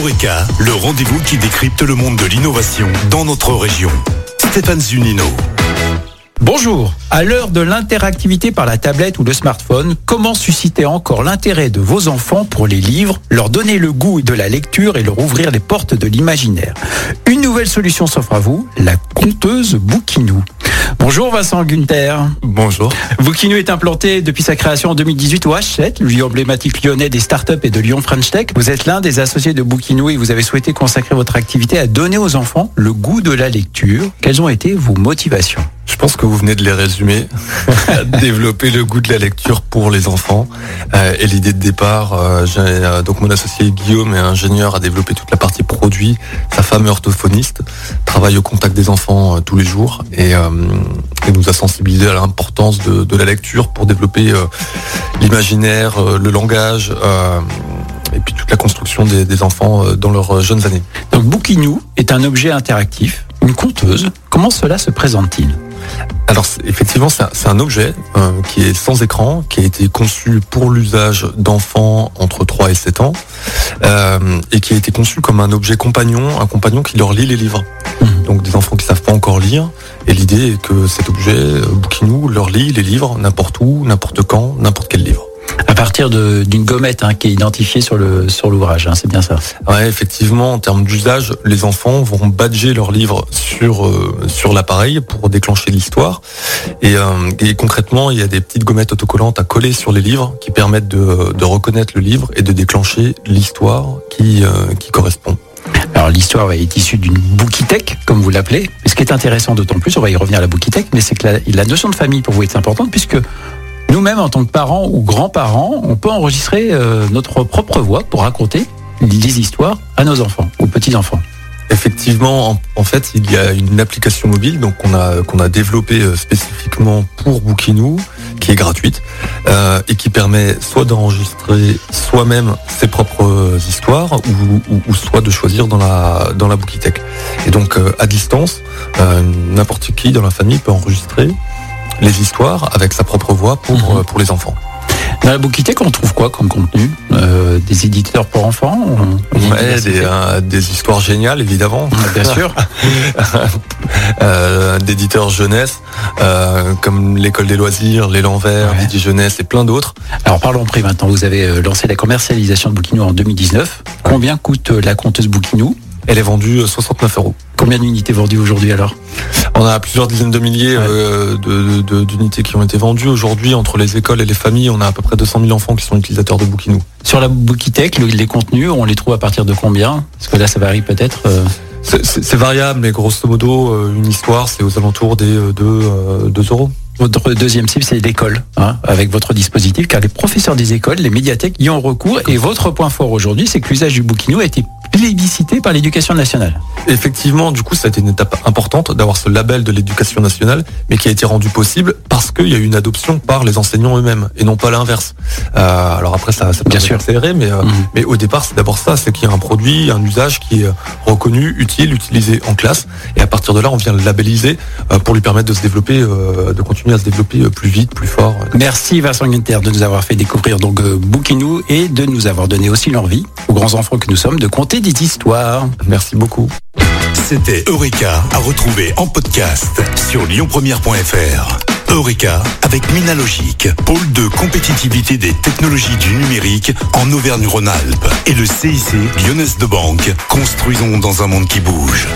Le rendez-vous qui décrypte le monde de l'innovation dans notre région. Stéphane Zunino. Bonjour. À l'heure de l'interactivité par la tablette ou le smartphone, comment susciter encore l'intérêt de vos enfants pour les livres, leur donner le goût de la lecture et leur ouvrir les portes de l'imaginaire? Une nouvelle solution s'offre à vous, la conteuse Bouquinou. Bonjour Vincent Gunther. Bonjour. Bouquinou est implanté depuis sa création en 2018 au H7, le lieu emblématique lyonnais des startups et de Lyon French Tech. Vous êtes l'un des associés de Bouquinou et vous avez souhaité consacrer votre activité à donner aux enfants le goût de la lecture. Quelles ont été vos motivations? Je pense que vous venez de les résumer. Développer le goût de la lecture pour les enfants. Euh, et l'idée de départ, euh, euh, donc mon associé Guillaume est ingénieur, a développé toute la partie Sa femme est orthophoniste, travaille au contact des enfants tous les jours et, nous a sensibilisé à l'importance de, la lecture pour développer l'imaginaire, le langage et puis toute la construction des, des enfants dans leurs jeunes années. Donc Bouquinou est un objet interactif, une conteuse. Comment cela se présente-t-il? Alors effectivement, c'est un, objet euh, qui est sans écran, qui a été conçu pour l'usage d'enfants entre 3 et 7 ans, euh, et qui a été conçu comme un objet compagnon, un compagnon qui leur lit les livres. Mhm. Donc des enfants qui savent pas encore lire, et l'idée est que cet objet, euh, Bouquinou, leur lit les livres n'importe où, n'importe quand, n'importe quel livre partir d'une gommette hein, qui est identifiée sur le sur l'ouvrage, hein, c'est bien ça. Ouais, effectivement, en termes d'usage, les enfants vont badger leurs livres sur euh, sur l'appareil pour déclencher l'histoire. Et, euh, et, concrètement, il y a des petites gommettes autocollantes à coller sur les livres qui permettent de, de reconnaître le livre et de déclencher l'histoire qui euh, qui correspond. Alors l'histoire est issue d'une bookitech, comme vous l'appelez. Ce qui est intéressant d'autant plus, on va y revenir à la bookitech, mais c'est que la, la notion de famille pour vous est importante puisque nous-mêmes, en tant que parents ou grands-parents, on peut enregistrer euh, notre propre voix pour raconter des histoires à nos enfants, aux petits-enfants. Effectivement, en, fait, il y a une application mobile donc qu'on a a développée euh, spécifiquement pour Bookinou, qui est gratuite euh, et qui permet soit d'enregistrer soi-même ses propres histoires ou, soit de choisir dans la dans la Bookitech. Et donc à distance, n'importe qui dans la famille peut enregistrer les histoires avec sa propre voix pour, mhm. euh, pour les enfants. Dans la Bookitech, on trouve quoi comme contenu? Euh, Des éditeurs pour enfants ouais, des, euh, des, histoires géniales, évidemment. Bien sûr. euh, d'éditeurs jeunesse, comme l'école des loisirs, l'élan vert, ouais. jeunesse et plein d'autres. Alors parlons prix maintenant. Vous avez lancé la commercialisation de Bookinou en 2019. Combien coûte la compteuse Bookinou Elle est vendue 69 euros. Combien d'unités vendues aujourd'hui alors? On a plusieurs dizaines de milliers euh, d'unités qui ont été vendues. Aujourd'hui, entre les écoles et les familles, on a à peu près 200 000 enfants qui sont utilisateurs de Bookinou. Sur la Bookitech, les contenus, on les trouve à partir de combien? Parce que là, ça varie peut-être. Euh. C'est variable, mais grosso modo, euh, une histoire, c'est aux alentours des 2 euros. Votre deuxième cible, c'est l'école, hein, avec votre dispositif, car les professeurs des écoles, les médiathèques y ont recours. Et votre point fort aujourd'hui, c'est que l'usage du Bookinou a été plébiscité par l'éducation nationale. Effectivement, du coup, ça a été une étape importante d'avoir ce label de l'éducation nationale, mais qui a été rendu possible parce qu'il y a eu une adoption par les enseignants eux-mêmes et non pas l'inverse. Euh, alors après, ça, ça peut bien sûr accélérer, mais, euh, mhm. mais au départ, c'est d'abord ça, c'est qu'il y a un produit, un usage qui est reconnu, utile, utilisé en classe, et à partir de là, on vient le labelliser euh, pour lui permettre de se développer, de continuer à se développer plus vite, plus fort. Merci Vincent Guinter de nous avoir fait découvrir donc Bookinou et de nous avoir donné aussi l'envie aux grands enfants que nous sommes de compter des histoires. Merci beaucoup. C'était Eureka à retrouver en podcast sur lyonpremière.fr. Eureka avec Minalogic, pôle de compétitivité des technologies du numérique en Auvergne-Rhône-Alpes et le CIC Lyonnaise de Banque. Construisons dans un monde qui bouge.